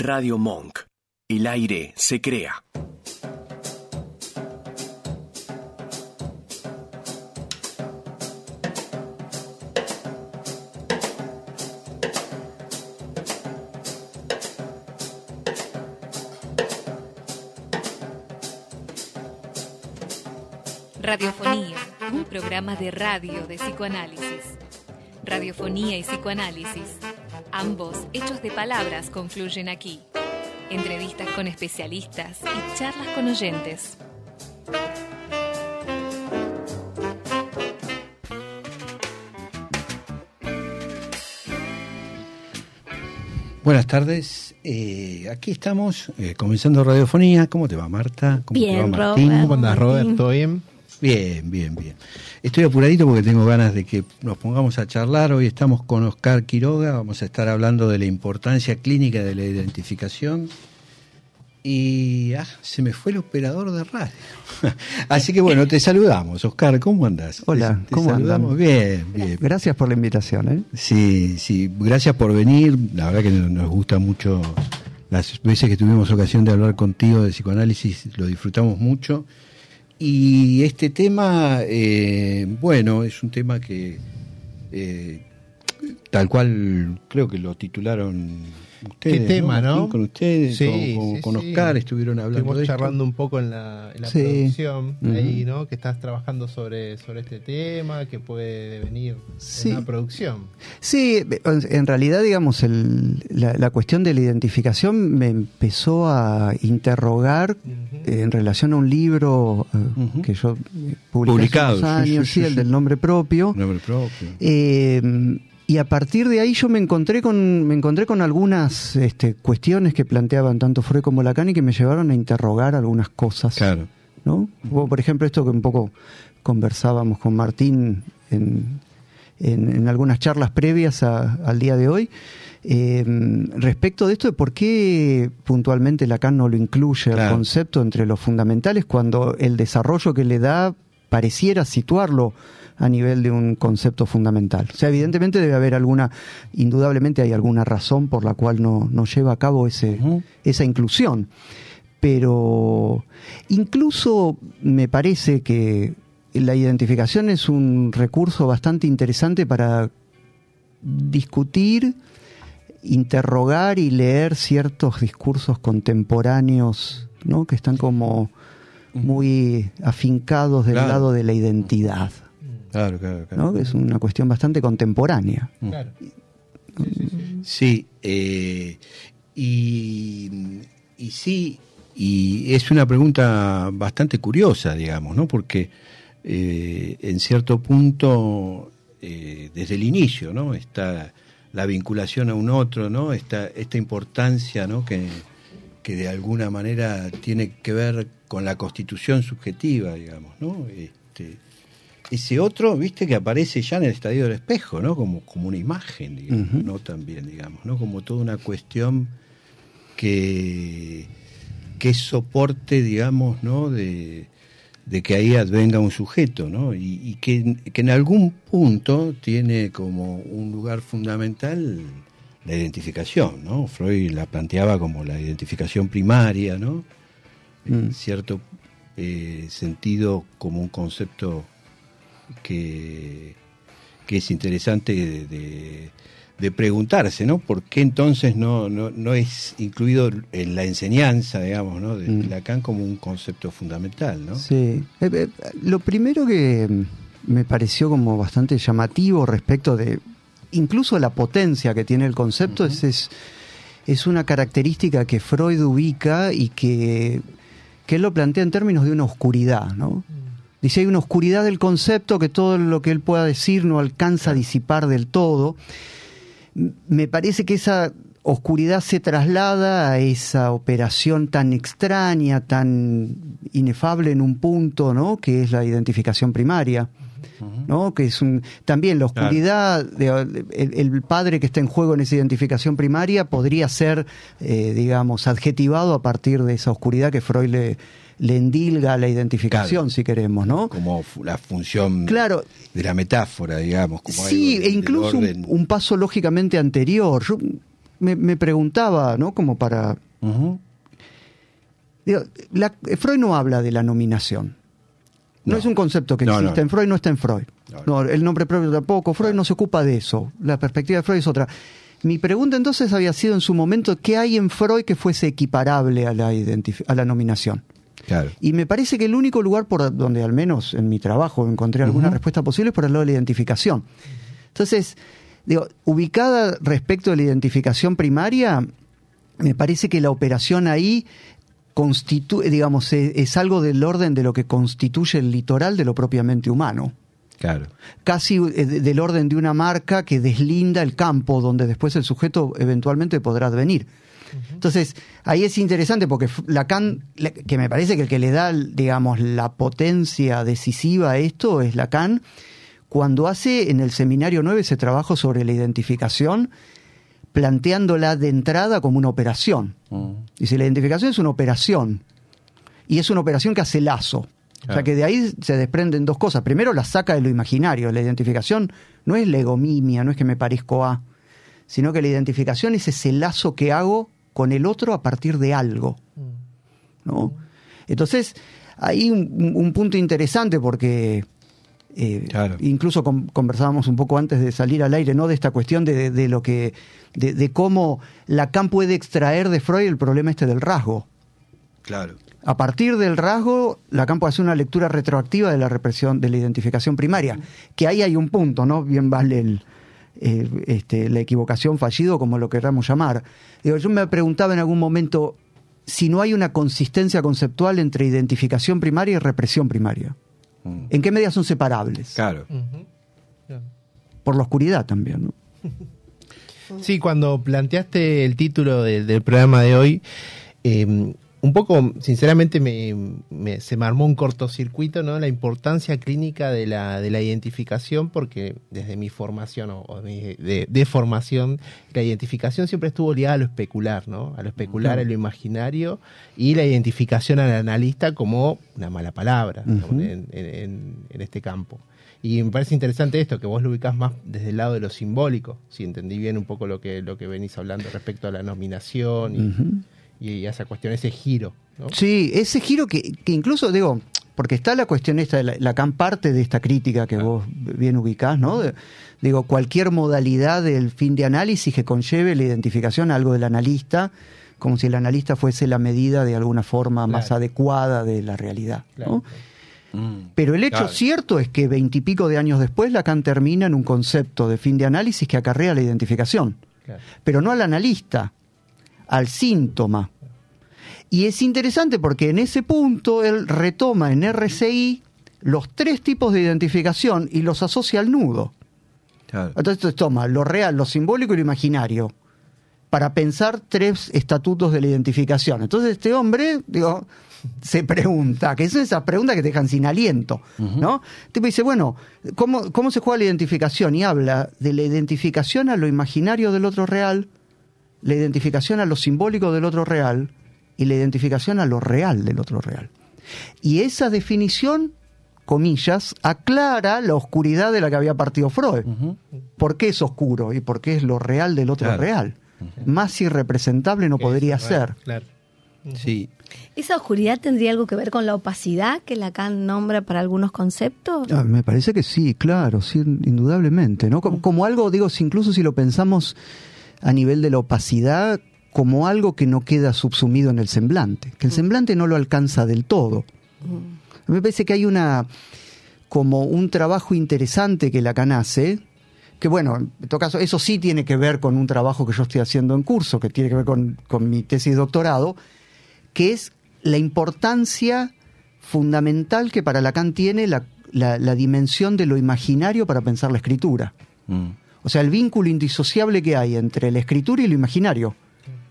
Radio Monk. El aire se crea. Radiofonía, un programa de radio de psicoanálisis. Radiofonía y psicoanálisis, ambos hechos de palabras confluyen aquí. Entrevistas con especialistas y charlas con oyentes. Buenas tardes, eh, aquí estamos eh, comenzando Radiofonía. ¿Cómo te va Marta? ¿Cómo Bien, te va Martín? Robert. ¿Cómo andás, Robert? ¿Todo bien? Bien, bien, bien. Estoy apuradito porque tengo ganas de que nos pongamos a charlar. Hoy estamos con Oscar Quiroga, vamos a estar hablando de la importancia clínica de la identificación. Y ah, se me fue el operador de radio. Así que bueno, te saludamos. Oscar, ¿cómo andás? Hola, Te- te ¿cómo saludamos. andan? Bien, bien. Gracias por la invitación. ¿eh? Sí, sí, gracias por venir. La verdad que nos nos gusta mucho. Las veces que tuvimos ocasión de hablar contigo de psicoanálisis, lo disfrutamos mucho. Y este tema, eh, bueno, es un tema que eh, tal cual creo que lo titularon ustedes. ¿Qué tema, no? Martín, Con ustedes, Sí, con, con- sí, con sí. Oscar, estuvieron hablando Estuvimos de esto. charlando un poco en la, en la Sí. producción, ahí, ¿no? Que estás trabajando sobre, sobre este tema, que puede venir Sí. en la producción. Sí, en realidad, digamos, el- la, la cuestión de la identificación me empezó a interrogar eh, en relación a un libro eh, que yo eh, publiqué Publicado, hace unos sí, años, sí, sí, sí, el sí. del nombre propio. Nombre propio. Eh, y a partir de ahí yo me encontré con, me encontré con algunas este, cuestiones que planteaban tanto Freud como Lacan y que me llevaron a interrogar algunas cosas. Claro. ¿no? Como, por ejemplo, esto que un poco conversábamos con Martín en, en- en algunas charlas previas a- al día de hoy, eh, respecto de esto de por qué puntualmente Lacan no lo incluye Claro. el concepto entre los fundamentales cuando el desarrollo que le da pareciera situarlo a nivel de un concepto fundamental. O sea, evidentemente debe haber alguna, indudablemente hay alguna razón por la cual no, no lleva a cabo ese, esa inclusión. Pero incluso me parece que la identificación es un recurso bastante interesante para discutir, interrogar y leer ciertos discursos contemporáneos, ¿no? que están como muy afincados del Claro. lado de la identidad, Claro, claro, claro. ¿no? que es una cuestión bastante contemporánea. Claro. Sí, eh, y, y sí, y es una pregunta bastante curiosa, digamos, ¿no? Porque eh, en cierto punto, eh, desde el inicio, ¿no? Está la vinculación a un otro, ¿no? Esta, esta importancia, ¿no? Que, que de alguna manera tiene que ver con la constitución subjetiva, digamos, ¿no? Este, ese otro, viste, que aparece ya en el estadio del espejo, ¿no? Como, como una imagen, digamos. ¿no? También, digamos, ¿no? Como toda una cuestión que, que es soporte, digamos, ¿no? De, de que ahí advenga un sujeto, ¿no? Y, y que, que en algún punto tiene como un lugar fundamental la identificación, ¿no? Freud la planteaba como la identificación primaria, ¿no? En Mm. cierto eh, sentido como un concepto que, que es interesante de, de- de preguntarse, ¿no? ¿Por qué entonces no, no, no es incluido en la enseñanza, digamos, ¿no? de Mm. Lacan como un concepto fundamental, ¿no? Sí. Eh, eh, lo primero que me pareció como bastante llamativo respecto de incluso la potencia que tiene el concepto es, es, es una característica que Freud ubica y que, que él lo plantea en términos de una oscuridad, ¿no? Dice, hay una oscuridad del concepto que todo lo que él pueda decir no alcanza a disipar del todo. Me parece que esa oscuridad se traslada a esa operación tan extraña, tan inefable en un punto, ¿no? Que es la identificación primaria. ¿no? Que es un, también la Claro. oscuridad, de- el, el padre que está en juego en esa identificación primaria podría ser, eh, digamos, adjetivado a partir de esa oscuridad que Freud le, le endilga la identificación, Claro. si queremos, ¿no? Como la función Claro. de la metáfora, digamos. Como Sí, algo e del incluso un, paso lógicamente anterior. Yo me, me preguntaba, ¿no? Como para... Ujú. digo, la- Freud no habla de la nominación. No, No. es un concepto que No, existe no. en Freud, no está en Freud. No, el nombre propio tampoco. Freud no se ocupa de eso. La perspectiva de Freud es otra. Mi pregunta entonces había sido en su momento, ¿qué hay en Freud que fuese equiparable a la, a la nominación? Claro. Y me parece que el único lugar por donde, al menos en mi trabajo, encontré alguna respuesta posible es por el lado de la identificación. Entonces, digo, ubicada respecto de la identificación primaria, me parece que la operación ahí constituye, digamos, es, es algo del orden de lo que constituye el litoral de lo propiamente humano. Claro. Casi eh, de- del orden de una marca que deslinda el campo donde después el sujeto eventualmente podrá advenir. Entonces, ahí es interesante porque Lacan, que me parece que el que le da, digamos, la potencia decisiva a esto es Lacan, cuando hace en el seminario 9 ese trabajo sobre la identificación, planteándola de entrada como una operación. Mm. Dice, la identificación es una operación. Y es una operación que hace lazo. O sea Claro. que de ahí se desprenden dos cosas. Primero la saca de lo imaginario. La identificación no es la egomimia, no es que me parezco a, sino que la identificación es ese lazo que hago con el otro a partir de algo. ¿no? Entonces, hay un, un- un punto interesante porque eh, Claro. incluso con- conversábamos un poco antes de salir al aire, ¿no? De esta cuestión de, de- de lo que, de, de cómo Lacan puede extraer de Freud el problema este del rasgo. Claro. A partir del rasgo, Lacan puede hacer una lectura retroactiva de la represión, de la identificación primaria. Que ahí hay un punto, ¿no? Bien vale el, eh, este, la equivocación fallido, como lo queramos llamar. Digo, yo me preguntaba en algún momento si no hay una consistencia conceptual entre identificación primaria y represión primaria. Mm. ¿En qué medida son separables? Claro. Por la oscuridad también, ¿no? Sí, cuando planteaste el título de- del programa de hoy, eh, un poco, sinceramente, me, me- se me armó un cortocircuito, ¿no? La importancia clínica de la, de la identificación, porque desde mi formación o, de, de formación, la identificación siempre estuvo ligada a lo especular, ¿no? A lo especular, a lo imaginario, y la identificación al analista como una mala palabra ¿no? En, en- en este campo. Y me parece interesante esto, que vos lo ubicás más desde el lado de lo simbólico, si entendí bien un poco lo que, lo que venís hablando respecto a la nominación y. y a esa cuestión, ese giro. ¿no? Sí, ese giro que, que incluso, digo, porque está la cuestión esta, la- Lacan parte de esta crítica que vos bien ubicás, ¿no? De- digo, cualquier modalidad del fin de análisis que conlleve la identificación a algo del analista, como si el analista fuese la medida de alguna forma más adecuada de la realidad. ¿no? Claro. Mm. Pero el hecho Claro. cierto es que veintipico de años después Lacan termina en un concepto de fin de análisis que acarrea la identificación Claro. pero no al analista, al síntoma. Y es interesante porque en ese punto él retoma en RCI los tres tipos de identificación y los asocia al nudo. Claro. Entonces toma lo real, lo simbólico y lo imaginario para pensar tres estatutos de la identificación. Entonces este hombre, digo, se pregunta, que son esas preguntas que te dejan sin aliento, ¿no? Tipo dice, bueno, ¿cómo, ¿cómo se juega la identificación? Y habla de la identificación a lo imaginario del otro real, la identificación a lo simbólico del otro real y la identificación a lo real del otro real. Y esa definición, comillas, aclara la oscuridad de la que había partido Freud. Ujú. ¿Por qué es oscuro y por qué es lo real del otro Claro. real? Más irrepresentable no podría es, ser. Claro. Sí. ¿Esa oscuridad tendría algo que ver con la opacidad que Lacan nombra para algunos conceptos? Ah, me parece que sí, claro, sí, indudablemente, ¿no? Como, como algo, digo, si incluso si lo pensamos a nivel de la opacidad, como algo que no queda subsumido en el semblante, que el semblante no lo alcanza del todo. Me parece que hay una como un trabajo interesante que Lacan hace, que bueno, en todo caso, eso sí tiene que ver con un trabajo que yo estoy haciendo en curso, que tiene que ver con, con mi tesis de doctorado, que es la importancia fundamental que para Lacan tiene la, la- la dimensión de lo imaginario para pensar la escritura. Mm. O sea, el vínculo indisociable que hay entre la escritura y lo imaginario.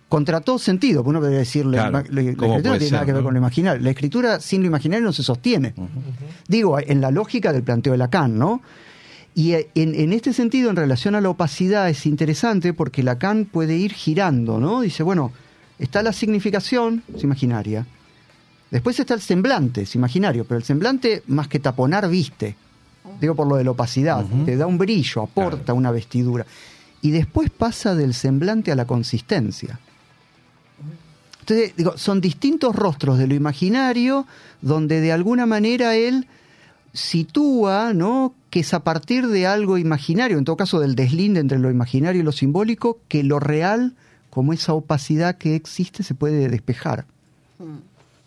Contra todo sentido, porque uno podría decir, la, Claro, la- la ¿cómo escritura no puede tiene nada que ver no? con lo imaginario. La escritura sin lo imaginario no se sostiene. Digo, en la lógica del planteo de Lacan, ¿no? Y eh, en, en este sentido, en relación a la opacidad, es interesante porque Lacan puede ir girando, ¿no? Dice, bueno, está la significación, es imaginaria. Después está el semblante, es imaginario, pero el semblante, más que taponar, viste. Digo por lo de la opacidad, te da un brillo, aporta una vestidura. y después pasa del semblante a la consistencia. Entonces, digo, son distintos rostros de lo imaginario donde de alguna manera él sitúa, ¿no? Que es a partir de algo imaginario, en todo caso del deslinde entre lo imaginario y lo simbólico, que lo real, como esa opacidad que existe, se puede despejar.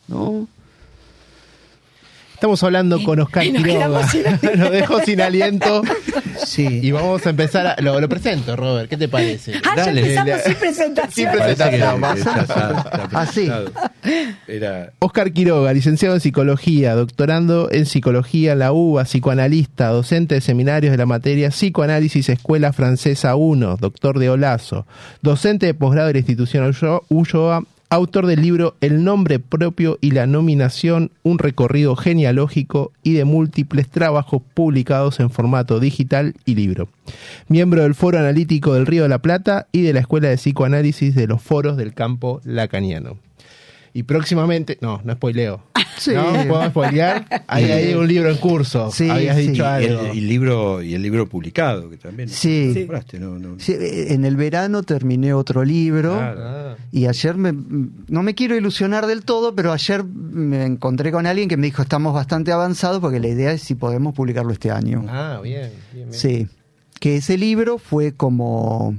¿No? Estamos hablando con Oscar Nos Quiroga. Nos dejó sin aliento. Sí. Y vamos a empezar. A, lo, lo presento, Robert. ¿Qué te parece? Ah, ya Dale. empezamos sin presentación. Sin presentación. Así. Era Oscar Quiroga, licenciado en psicología, doctorando en psicología en la UBA, psicoanalista, docente de seminarios de la materia Psicoanálisis Escuela Francesa 1, doctor de Olazo, docente de posgrado de la institución Ullo- Ulloa, autor del libro El nombre propio y la nominación, un recorrido genealógico y de múltiples trabajos publicados en formato digital y libro. Miembro del Foro Analítico del Río de la Plata y de la Escuela de Psicoanálisis de los Foros del Campo Lacaniano. Y próximamente, no, no spoileo. Sí. No, puedo spoilear. Hay ahí un libro en curso. Sí, Habías sí. dicho y algo. el, y el libro y el libro publicado que también Sí. nombraste, no, no. Sí, eh, en el verano terminé otro libro. Claro. Ah. Y ayer me, no me quiero ilusionar del todo, pero ayer me encontré con alguien que me dijo estamos bastante avanzados porque la idea es si podemos publicarlo este año. Ah, bien, bien, bien. Sí, que ese libro fue como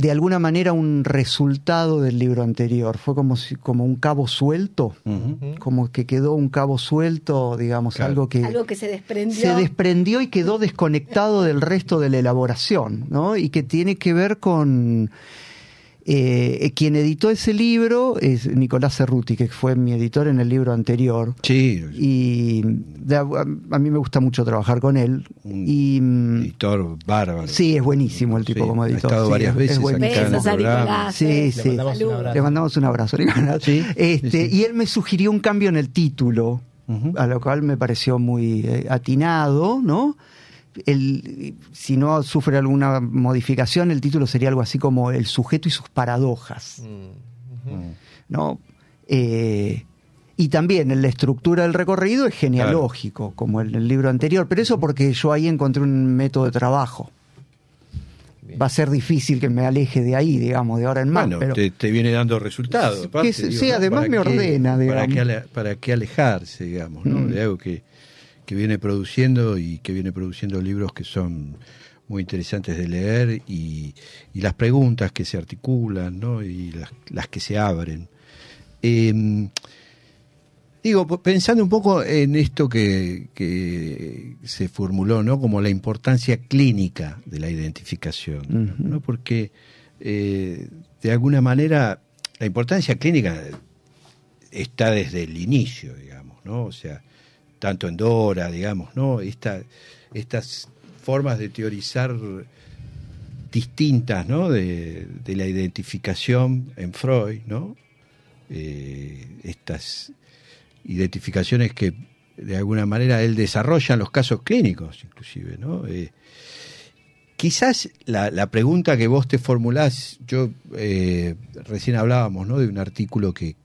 de alguna manera un resultado del libro anterior, fue como si, como un cabo suelto, como que quedó un cabo suelto, digamos, Claro. algo que Algo que se desprendió. se desprendió y quedó desconectado del resto de la elaboración, ¿no? Y que tiene que ver con eh, quien editó ese libro es Nicolás Cerruti, que fue mi editor en el libro anterior. Sí, Y de- a, a mí me gusta mucho trabajar con él. Un Y mm, editor bárbaro. sí, es buenísimo el tipo Sí, como ha editor. estado sí, varias es- veces es Besos a. Nicolás. Sí, eh. sí. mandamos un abrazo. Le mandamos un abrazo, Nicolás. Sí, Este, sí, sí. Y él me sugirió un cambio en el título, a lo cual me pareció muy eh, atinado, ¿no? El, si no sufre alguna modificación, el título sería algo así como El sujeto y sus paradojas, Mm. Mm. ¿no? Eh, y también en la estructura del recorrido es genealógico, como en el libro anterior, pero eso porque yo ahí encontré un método de trabajo. Bien. Va a ser difícil que me aleje de ahí, digamos, de ahora en más. Bueno, pero... te, te viene dando resultados. Digo, sí, además ¿Para me qué- ordena, Para qué, para qué alejarse, digamos, ¿no? Mm. De algo que, que viene produciendo y que viene produciendo libros que son muy interesantes de leer y, y las preguntas que se articulan, ¿no? Y las, las que se abren. Eh, Digo, pensando un poco en esto que, que se formuló, ¿no? Como la importancia clínica de la identificación. ¿no? Porque eh, de alguna manera la importancia clínica está desde el inicio, digamos, ¿no? O sea, tanto en Dora, digamos, ¿no? Esta, estas formas de teorizar distintas, ¿no? De, la identificación en Freud, ¿no? Eh, estas identificaciones que de alguna manera él desarrolla en los casos clínicos, inclusive, ¿no? Eh, quizás la, la pregunta que vos te formulás, yo eh, recién hablábamos, ¿no? De un artículo que,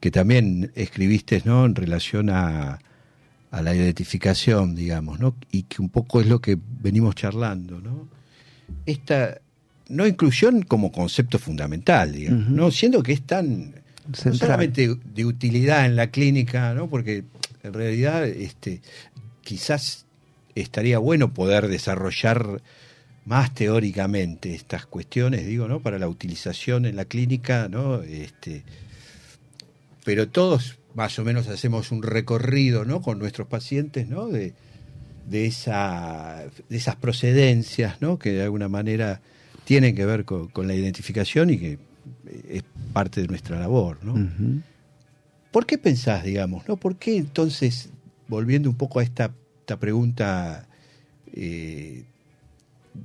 que también escribiste, ¿no? En relación a, a la identificación, digamos, ¿no? Y que un poco es lo que venimos charlando, ¿no? Esta no inclusión como concepto fundamental, digamos. ¿no? Siendo que es tan no solamente de utilidad en la clínica, ¿no? Porque en realidad este quizás estaría bueno poder desarrollar más teóricamente estas cuestiones, digo, ¿no? Para la utilización en la clínica, ¿no? Este, pero todos más o menos hacemos un recorrido, ¿no? Con nuestros pacientes, ¿no? De, de, esa, de esas procedencias, ¿no? Que de alguna manera tienen que ver con, con la identificación y que es parte de nuestra labor, ¿no? ¿Por qué pensás, digamos, no? ¿Por qué entonces, volviendo un poco a esta, esta pregunta eh,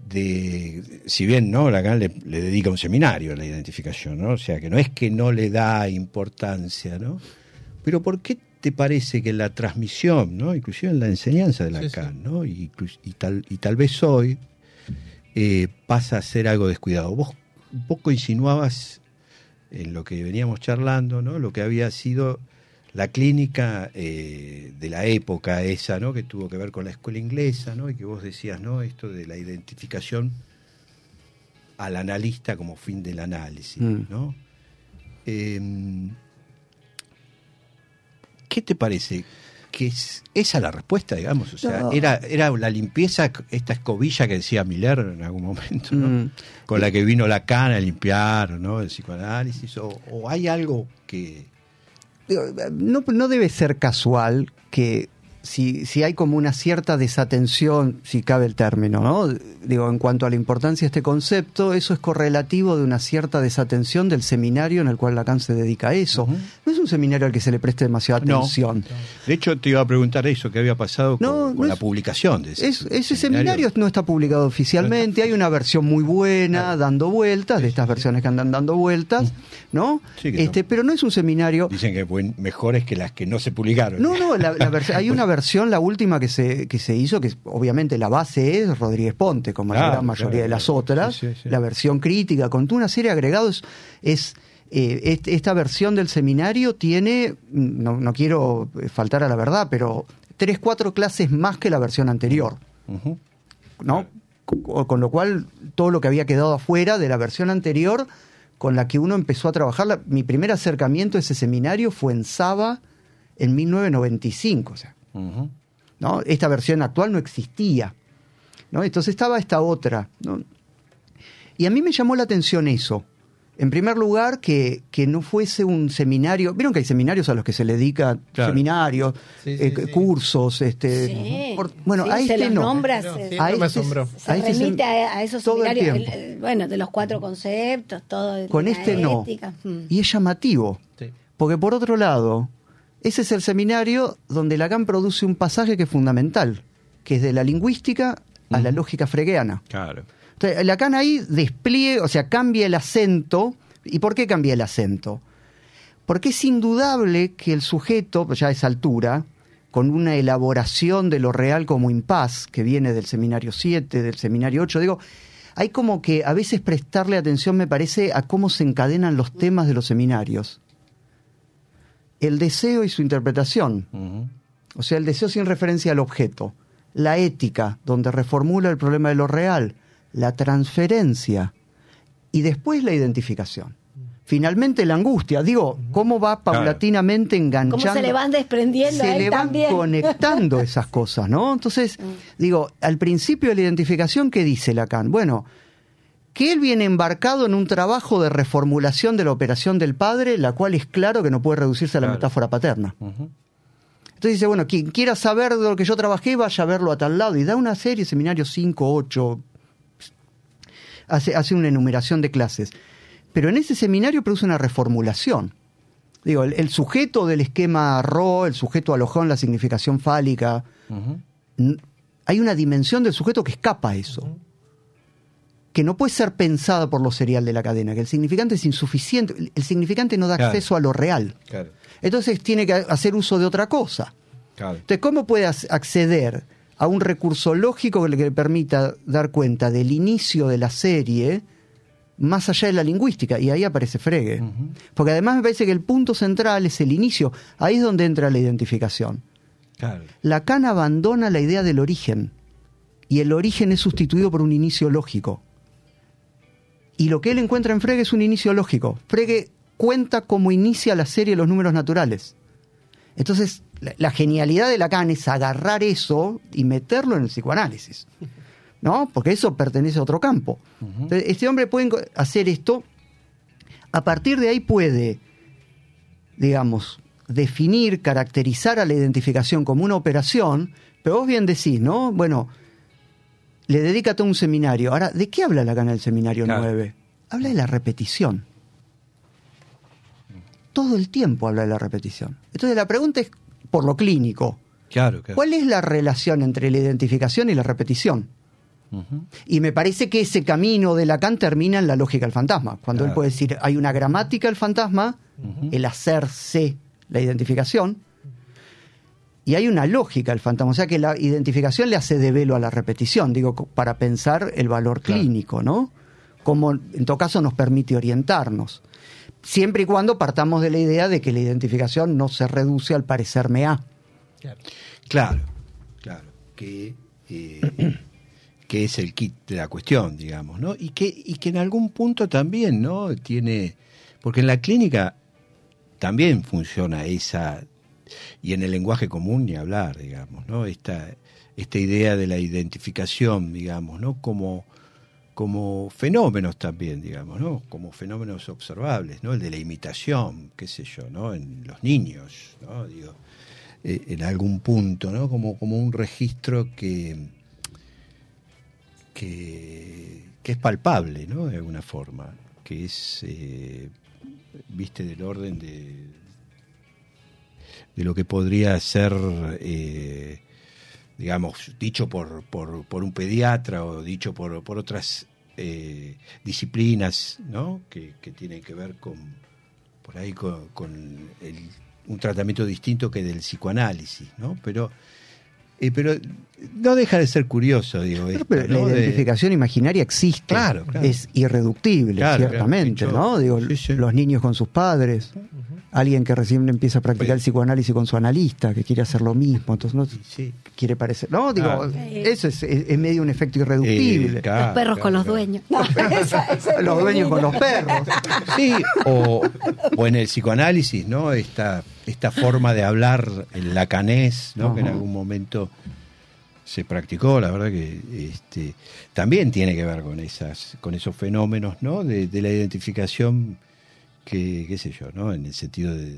de, si bien, ¿no? Lacan le, le dedica un seminario a la identificación, ¿no? O sea, que no es que no le da importancia, ¿no? Pero ¿por qué te parece que la transmisión, ¿no? Inclusive en la enseñanza de Sí, Lacan, ¿no? Y tal, y tal vez hoy eh, pasa a ser algo descuidado. Vos un poco insinuabas en lo que veníamos charlando, ¿no? Lo que había sido la clínica eh, de la época esa, ¿no? Que tuvo que ver con la escuela inglesa, ¿no? Y que vos decías, ¿no? Esto de la identificación al analista como fin del análisis, Mm. ¿no? Em, ¿Qué te parece? Que es esa la respuesta, digamos. O sea, No. era, era la limpieza, esta escobilla que decía Miller en algún momento, ¿no? Mm. Con la que vino Lacan a limpiar, ¿no? El psicoanálisis. O, o hay algo que. No, no debe ser casual que si, si hay como una cierta desatención, si cabe el término, ¿no? Digo, en cuanto a la importancia de este concepto, eso es correlativo de una cierta desatención del seminario en el cual Lacan se dedica a eso. No es un seminario al que se le preste demasiada No. atención. De hecho, te iba a preguntar eso, qué había pasado con, No, con no la es- publicación de ese, Es- ese seminario no está publicado oficialmente, hay una versión muy buena dando vueltas, de estas versiones que andan dando vueltas, ¿no? Sí, que este, pero no es un seminario. Dicen que buen- mejores que las que no se publicaron. No, no, la, hay una versión, la última que se, que se hizo, que obviamente la base es Rodríguez Ponte, como la gran mayoría claro, de las otras. Sí, sí, sí. La versión crítica, con una serie de agregados, es. eh, est- esta versión del seminario tiene, mm, no, no quiero eh, faltar a la verdad, pero tres, cuatro clases más que la versión anterior. ¿no? Con, con lo cual, todo lo que había quedado afuera de la versión anterior con la que uno empezó a trabajar, mi primer acercamiento a ese seminario fue en Saba en 1995, o sea. ¿no? Esta versión actual no existía, ¿no? Entonces estaba esta otra, ¿no? Y a mí me llamó la atención eso. En primer lugar, que, que no fuese un seminario. Vieron que hay seminarios a los que se le dedica Claro. seminarios, Sí, sí, eh, sí. cursos, este. Sí. por- bueno, Sí, a se este los no. nombra, No, se- sí, A no me este- asombró. se a este remite a, a esos todo el seminarios, tiempo. el- el- bueno, de los cuatro conceptos, todo. Con este no. ética. Mm. Y es llamativo. Sí. Porque por otro lado, ese es el seminario donde Lacan produce un pasaje que es fundamental, que es de la lingüística a la lógica fregueana. Claro. Entonces, Lacan ahí despliegue, o sea, cambia el acento. ¿Y por qué cambia el acento? Porque es indudable que el sujeto, pues ya a esa altura, con una elaboración de lo real como impas, que viene del seminario 7, del seminario 8, digo, hay como que a veces prestarle atención, me parece, a cómo se encadenan los temas de los seminarios. El deseo y su interpretación, o sea, el deseo sin referencia al objeto. La ética, donde reformula el problema de lo real. La transferencia. Y después la identificación. Finalmente la angustia. Digo, cómo va paulatinamente enganchando. ¿Cómo se le van desprendiendo a Se él le van también? conectando esas cosas, ¿no? Entonces, digo, al principio de la identificación, ¿qué dice Lacan? Bueno, que él viene embarcado en un trabajo de reformulación de la operación del padre, la cual es claro que no puede reducirse a la Claro. metáfora paterna. Entonces dice, bueno, quien quiera saber de lo que yo trabajé, vaya a verlo a tal lado. Y da una serie, seminario 5, 8, hace, hace una enumeración de clases. Pero en ese seminario produce una reformulación. Digo, el, el sujeto del esquema RO, el sujeto alojado en la significación fálica, hay una dimensión del sujeto que escapa a eso. Que no puede ser pensada por lo serial de la cadena, que el significante es insuficiente. El- significante no da Claro. acceso a lo real. Claro. Entonces tiene que hacer uso de otra cosa. Claro. Entonces, ¿cómo puede ac- acceder a un recurso lógico que le, permita dar cuenta del inicio de la serie más allá de la lingüística? Y ahí aparece Frege. Porque además me parece que el punto central es el inicio. Ahí es donde entra la identificación. Claro. Lacan abandona la idea del origen. Y el origen es sustituido por un inicio lógico. Y lo que él encuentra en Frege es un inicio lógico. Frege cuenta cómo inicia la serie de los números naturales. Entonces, la, la genialidad de Lacan es agarrar eso y meterlo en el psicoanálisis. ¿No? Porque eso pertenece a otro campo. Entonces, este hombre puede hacer esto. A partir de ahí puede, digamos, definir, caracterizar a la identificación como una operación, pero vos bien decís, ¿no? Bueno, le dedica todo un seminario. Ahora, ¿de qué habla Lacan en el seminario Claro. 9? Habla de la repetición. Todo el tiempo habla de la repetición. Entonces la pregunta es, por lo clínico, Claro, claro. ¿cuál es la relación entre la identificación y la repetición? Y me parece que ese camino de Lacan termina en la lógica del fantasma. Cuando él puede decir, hay una gramática del fantasma, el hacerse la identificación, y hay una lógica del fantasma. O sea que la identificación le hace de velo a la repetición, digo, para pensar el valor clínico, ¿no? Como en todo caso nos permite orientarnos. Siempre y cuando partamos de la idea de que la identificación no se reduce al parecerme a. Claro, claro, que, eh, que es el kit de la cuestión, digamos, ¿no? Y que, y que en algún punto también, ¿no? Tiene, porque en la clínica también funciona esa, y en el lenguaje común ni hablar, digamos, ¿no? Esta, esta idea de la identificación, digamos, ¿no? Como, como fenómenos también, digamos, ¿no? Como fenómenos observables, ¿no? El de la imitación, qué sé yo, ¿no? En los niños, ¿no? Digo, eh, en algún punto, ¿no? Como, como un registro que, que, es palpable, ¿no? De alguna forma, que es, eh, viste, del orden de, de lo que podría ser, eh, digamos, dicho por, por, por, un pediatra o dicho por, por otras eh, disciplinas, ¿no? Que, tienen que ver con, por ahí, con, con el, un tratamiento distinto que del psicoanálisis, ¿no? Pero eh, pero no deja de ser curioso, digo. Pero, pero ¿no? la identificación de... imaginaria existe. Claro, claro. Es irreductible, Claro, ciertamente, claro. ¿no? Digo, Sí, sí. los niños con sus padres, alguien que recién empieza a practicar el psicoanálisis con su analista, que quiere hacer lo mismo, entonces no Sí. quiere parecer. No, digo, eso es, es- es medio un efecto irreductible. Eh, claro, los perros con los claro. dueños. No, esa- esa es los dueños con los perros. Sí, o, o en el psicoanálisis, ¿no? Esta, esta forma de hablar, el lacanés, ¿no? Que en algún momento se practicó, la verdad que este, también tiene que ver con esas, con esos fenómenos, ¿no? De, de la identificación que, qué sé yo, ¿no? En el sentido de,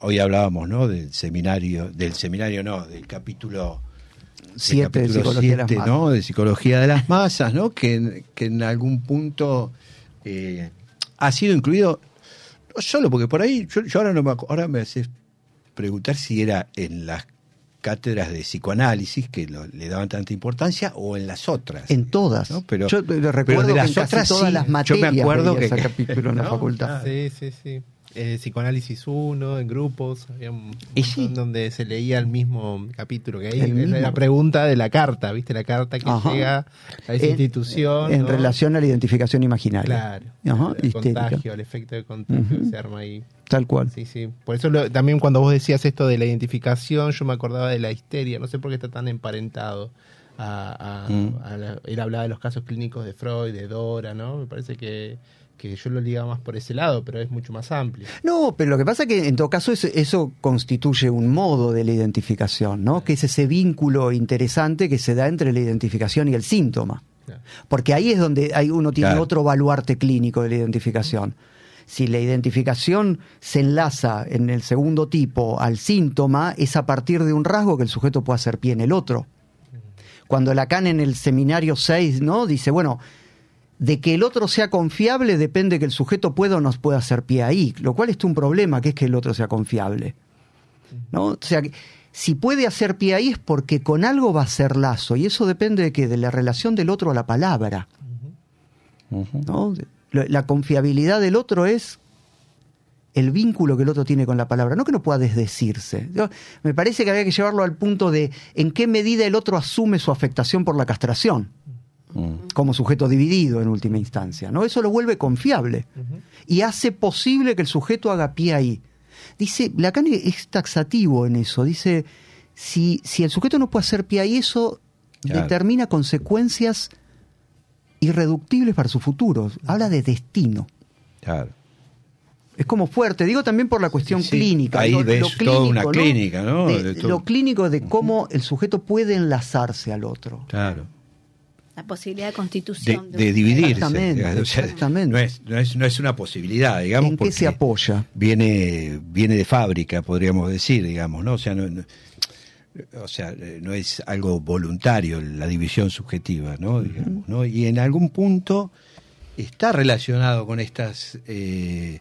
hoy hablábamos, ¿no? Del seminario, del seminario no, del capítulo Siete de capítulo psicología de las siete, masas. ¿no? De psicología de las masas, ¿no? Que, en- que en algún punto eh, ha sido incluido, no solo porque por ahí, yo, yo ahora no me ahora me haces preguntar si era en las cátedras de psicoanálisis que lo- le daban tanta importancia o en las otras. En todas. ¿no? Pero, Yo pero recuerdo de que las en casi otras todas sí. las Yo materias me acuerdo que ese capítulo en la ¿no? facultad. Sí, sí, sí. Eh, psicoanálisis 1, en grupos, había un sí. donde se leía el mismo capítulo que ahí. Mismo. La pregunta de la carta, ¿viste? La carta que Ajá. llega a esa En- institución. En ¿no? relación a la identificación imaginaria. Claro. El contagio, el efecto de contagio que se arma ahí. Tal cual. Sí, sí. Por eso lo- también cuando vos decías esto de la identificación, yo me acordaba de la histeria. No sé por qué está tan emparentado. A, a- Mm. a la- él hablaba de los casos clínicos de Freud, de Dora, ¿no? Me parece que, que yo lo ligaba más por ese lado, pero es mucho más amplio. No, pero lo que pasa es que en todo caso eso, eso constituye un modo de la identificación, ¿no? Que es ese vínculo interesante que se da entre la identificación y el síntoma. Porque ahí es donde hay, uno tiene Claro. otro baluarte clínico de la identificación. Si la identificación se enlaza en el segundo tipo al síntoma, es a partir de un rasgo que el sujeto puede hacer pie en el otro. Cuando Lacan en el seminario 6 ¿no? dice, bueno, de que el otro sea confiable depende que el sujeto pueda o no pueda hacer pie ahí, lo cual es un problema, que es que el otro sea confiable. ¿no? O sea, que si puede hacer pie ahí es porque con algo va a ser lazo, y eso depende de que de la relación del otro a la palabra. ¿no? La, la confiabilidad del otro es el vínculo que el otro tiene con la palabra, no que no pueda desdecirse. Yo- me parece que había que llevarlo al punto de en qué medida el otro asume su afectación por la castración Mm. como sujeto dividido en última instancia, ¿no? Eso lo vuelve confiable y hace posible que el sujeto haga pie ahí. Dice, Lacan es taxativo en eso, dice, si, si el sujeto no puede hacer pie ahí, eso Claro. determina consecuencias irreductibles para su futuro. Habla de destino. Claro. Es como fuerte, digo también por la cuestión Sí, sí. clínica. Ahí ves toda una clínica, ¿no? De- De todo. Lo clínico de cómo el sujeto puede enlazarse al otro. Claro. La posibilidad de De, constitución. de dividirse. Exactamente, digamos. O sea, exactamente. No es, no, es, no es una posibilidad, digamos. ¿En qué se apoya? Viene, viene de fábrica, podríamos decir, digamos, ¿no? O sea, no, no- o sea, no es algo voluntario la división subjetiva, ¿no? Digamos, ¿no? Y en algún punto está relacionado con estas eh,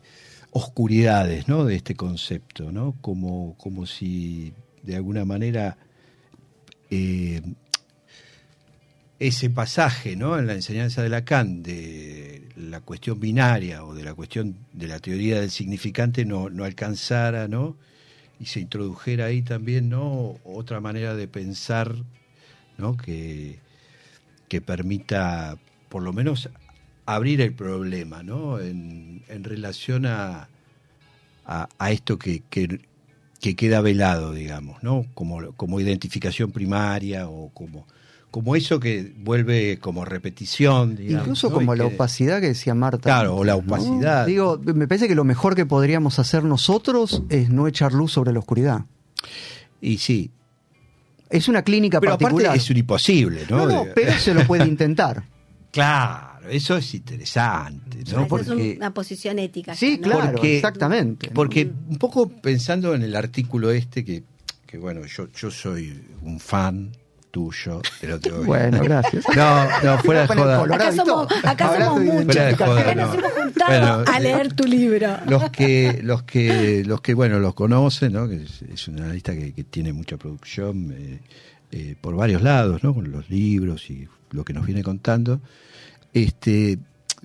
oscuridades, ¿no? De este concepto, ¿no? Como, como si de alguna manera eh, ese pasaje, ¿no? En la enseñanza de Lacan de la cuestión binaria o de la cuestión de la teoría del significante no, alcanzara, ¿no? Y se introdujera ahí también, ¿no? Otra manera de pensar, ¿no? Que, que permita, por lo menos, abrir el problema, ¿no? En, en relación a, a, a esto que, que, que queda velado, digamos, ¿no? Como, como identificación primaria o como, como eso que vuelve como repetición, digamos. Incluso ¿no? como Y la que- opacidad que decía Marta. Claro, o la ¿no? opacidad. Digo, me parece que lo mejor que podríamos hacer nosotros es no echar luz sobre la oscuridad. Y sí. Es una clínica Pero particular. aparte es un imposible, ¿no? no, pero se lo puede intentar. Claro, eso es interesante, es una posición ética. Sí, claro, Porque- exactamente. porque un poco pensando en el artículo este, que, que bueno, yo, yo soy un fan tuyo, te lo tengo que- Bueno, gracias. No, no, fuera de joda. Acá somos, acá somos muchos. Fuera de joda, Acá no. nos hemos juntado Bueno, a leer tu libro. los que los que los que bueno los conocen no que es, es un analista que, que tiene mucha producción eh, eh, por varios lados no con los libros y lo que nos viene contando este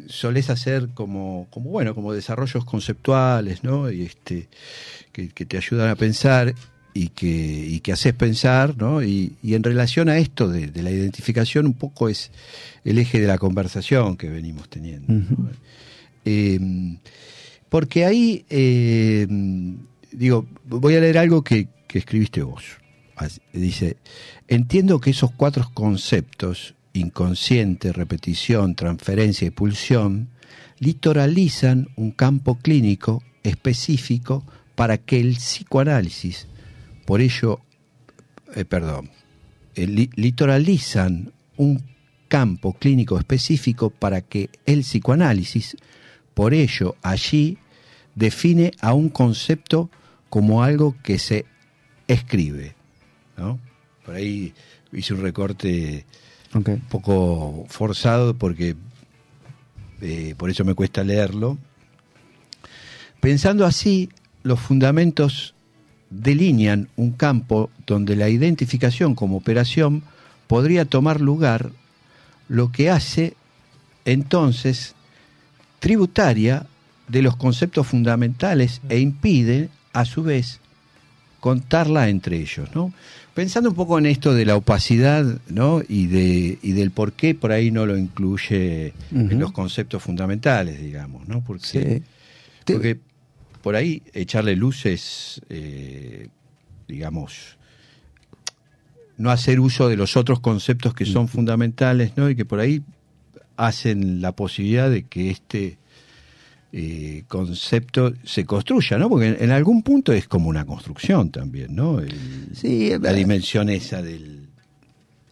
solés hacer como como bueno como desarrollos conceptuales no y este que, que te ayudan a pensar y que y que haces pensar no y, y en relación a esto de, de la identificación un poco es el eje de la conversación que venimos teniendo. Eh, porque ahí, eh, digo, voy a leer algo que, que escribiste vos. Dice, entiendo que esos cuatro conceptos, inconsciente, repetición, transferencia y pulsión, litoralizan un campo clínico específico para que el psicoanálisis, por ello, eh, perdón, eh, li- litoralizan un campo clínico específico para que el psicoanálisis, por ello, allí define a un concepto como algo que se escribe. ¿no? Por ahí hice un recorte un poco forzado porque eh, por eso me cuesta leerlo. Pensando así, los fundamentos delinean un campo donde la identificación como operación podría tomar lugar, lo que hace entonces tributaria de los conceptos fundamentales e impide, a su vez, contarla entre ellos, ¿no? Pensando un poco en esto de la opacidad, ¿no? Y de y del por qué por ahí no lo incluye en los conceptos fundamentales, digamos, ¿no? Porque, Sí. Porque por ahí echarle luces, eh, digamos, no hacer uso de los otros conceptos que son fundamentales, ¿no? Y que por ahí hacen la posibilidad de que este eh, concepto se construya, ¿no? Porque en, en algún punto es como una construcción también, ¿no? El- Sí, la dimensión esa del...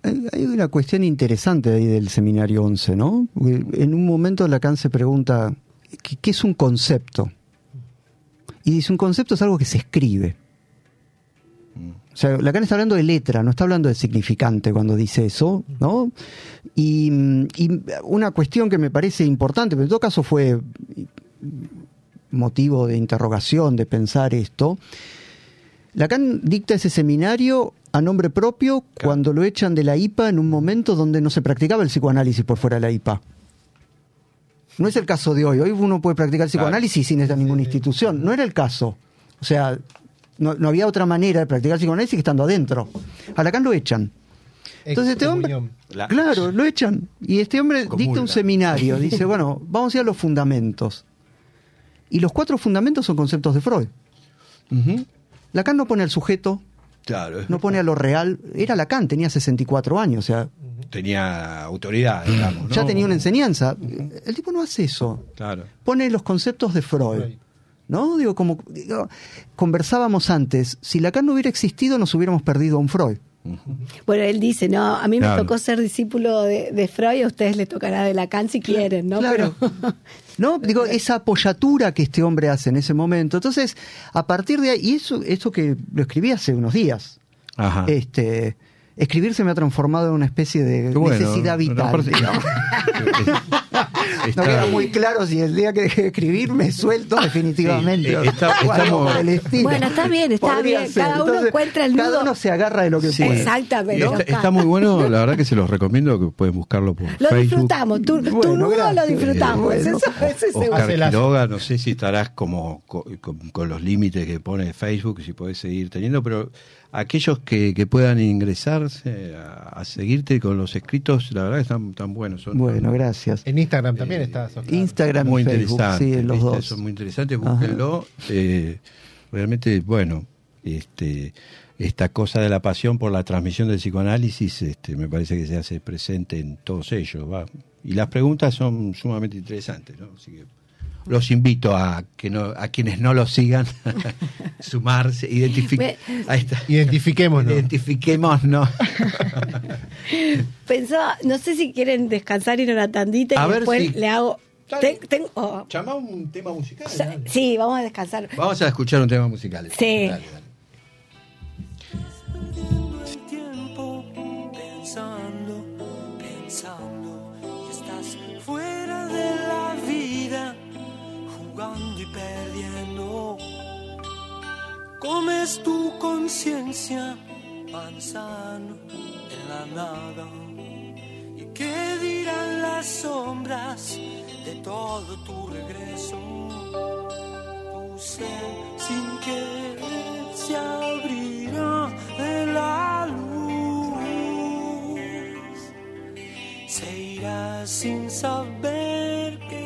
Hay una cuestión interesante ahí del seminario 11, ¿no? En un momento Lacan se pregunta, ¿qué, qué es un concepto? Y dice, un concepto es algo que se escribe. O sea, Lacan está hablando de letra, no está hablando de significante cuando dice eso, ¿no? Y, mm, y una cuestión que me parece importante, pero en todo caso fue motivo de interrogación, de pensar esto, Lacan dicta ese seminario a nombre propio cuando lo echan de la IPA en un momento donde no se practicaba el psicoanálisis por fuera de la IPA. No es el caso de hoy. Hoy uno puede practicar psicoanálisis sin estar en ninguna institución. No era el caso. O sea, no, no había otra manera de practicar psicoanálisis que estando adentro. A Lacan lo echan. Entonces este hombre, claro, lo echan. Y este hombre Comulga. dicta un seminario. Dice, bueno, vamos a ir a los fundamentos. Y los cuatro fundamentos son conceptos de Freud. Lacan no pone al sujeto, Claro, no pone a lo real. Era Lacan, tenía 64 años, o sea, tenía autoridad, digamos, ¿no? ya tenía una enseñanza. El tipo no hace eso. Claro. Pone los conceptos de Freud. Freud. ¿No? Digo, como digo, conversábamos antes, si Lacan no hubiera existido, nos hubiéramos perdido a un Freud. Bueno, él dice, no, a mí me Claro. tocó ser discípulo de, de Freud, a ustedes les tocará de Lacan si quieren, ¿no? Claro. Pero- ¿No? Digo, esa apoyatura que este hombre hace en ese momento. Entonces, a partir de ahí, y eso, eso que lo escribí hace unos días, Ajá. este, escribir se me ha transformado en una especie de bueno, necesidad vital. No queda muy claro si el día que deje de escribir me suelto definitivamente. Sí, eh, está- estamos- por el estilo. Bueno, está bien, está Podría bien. ser. Cada uno encuentra el Cada nudo. uno se agarra de lo que Sí. puede. Exactamente. Está, muy bueno, la verdad que se los recomiendo que pueden buscarlo por Lo Facebook. disfrutamos, tu, tu Bueno, nudo gracias. lo disfrutamos, Bueno. eso, eso. Oscar Quiroga, no sé si estarás como co- con, con los límites que pone Facebook, si podés seguir teniendo, pero aquellos que, que puedan ingresarse a, a seguirte con los escritos, la verdad que están tan buenos. Son, Bueno, gracias. En Instagram también está. Oscar. Instagram muy y Facebook, sí, los dos. Son muy interesantes, búsquenlo. Eh, realmente, bueno, este, esta cosa de la pasión por la transmisión del psicoanálisis este, me parece que se hace presente en todos ellos. ¿va? Y las preguntas son sumamente interesantes. ¿no? Así que los invito a que no, a quienes no lo sigan, sumarse, identificar. Me- Ahí está. Identifiquémonos. Identifiquémonos. Pensaba, no sé si quieren descansar y ir a una tandita A y ver después si- le hago. Ten- ten- oh, Llama un tema musical. sí, vamos a descansar. Vamos a escuchar un tema musical. Sí. Dale, dale. Jugando y perdiendo. Comes tu conciencia manzano en la nada. Y qué dirán las sombras de todo tu regreso tu ser sin querer se abrirá de la luz. Se irá sin saber que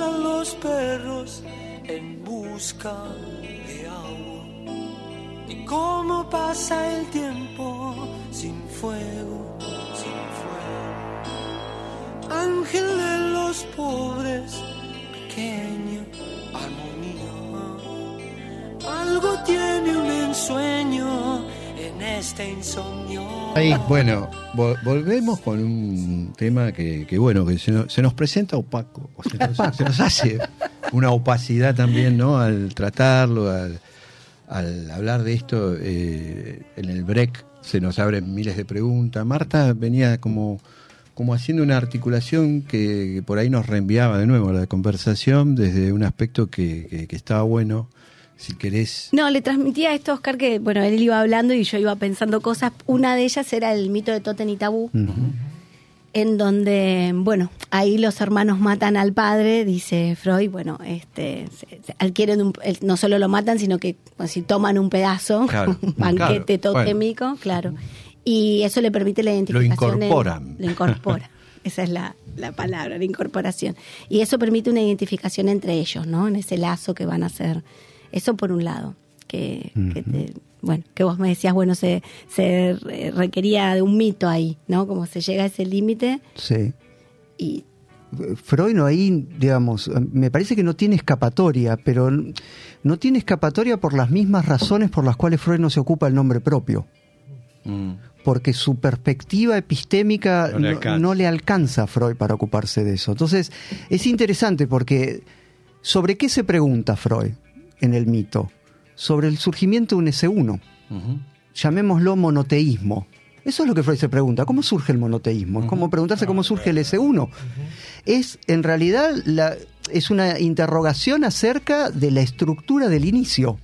Los perros en busca de agua. Y cómo pasa el tiempo sin fuego, sin fuego ángel de los pobres, pequeña armonía. Algo tiene un ensueño en este insomnio. Ahí, bueno, volvemos con un tema que, que, bueno, que se nos, se nos presenta opaco, o se nos, se nos hace una opacidad también, ¿no? Al tratarlo, al, al hablar de esto, eh, en el break se nos abren miles de preguntas. Marta venía como, como haciendo una articulación que, que por ahí nos reenviaba de nuevo la conversación desde un aspecto que- que estaba bueno. Si querés No, le transmitía esto a Oscar que, bueno, él iba hablando y yo iba pensando cosas. Una de ellas era el mito de Toten y Tabú, en donde, bueno, ahí los hermanos matan al padre, dice Freud, bueno, este, se- se adquieren un- no solo lo matan, sino que pues, si toman un pedazo, Claro, un banquete claro, totémico, claro. Y eso le permite la identificación. en- incorporan. lo incorpora. Esa es la, la palabra, la incorporación. Y eso permite una identificación entre ellos, ¿no? En ese lazo que van a hacer. Eso por un lado, que, que te- bueno, que vos me decías, bueno, se, se re- requería de un mito ahí, ¿no? Como se llega a ese límite Sí. y Freud no ahí, digamos, me parece que no tiene escapatoria, pero no tiene escapatoria por las mismas razones por las cuales Freud no se ocupa el nombre propio. Mm. Porque su perspectiva epistémica No no le le, alcanza. alcanza a Freud para ocuparse de eso. Entonces, es interesante porque ¿sobre qué se pregunta Freud en el mito? Sobre el surgimiento de un S1 Ujú. llamémoslo monoteísmo. Eso es lo que Freud se pregunta, ¿cómo surge el monoteísmo? Es como preguntarse cómo surge el S1. Es, en realidad, la, es una interrogación acerca de la estructura del inicio.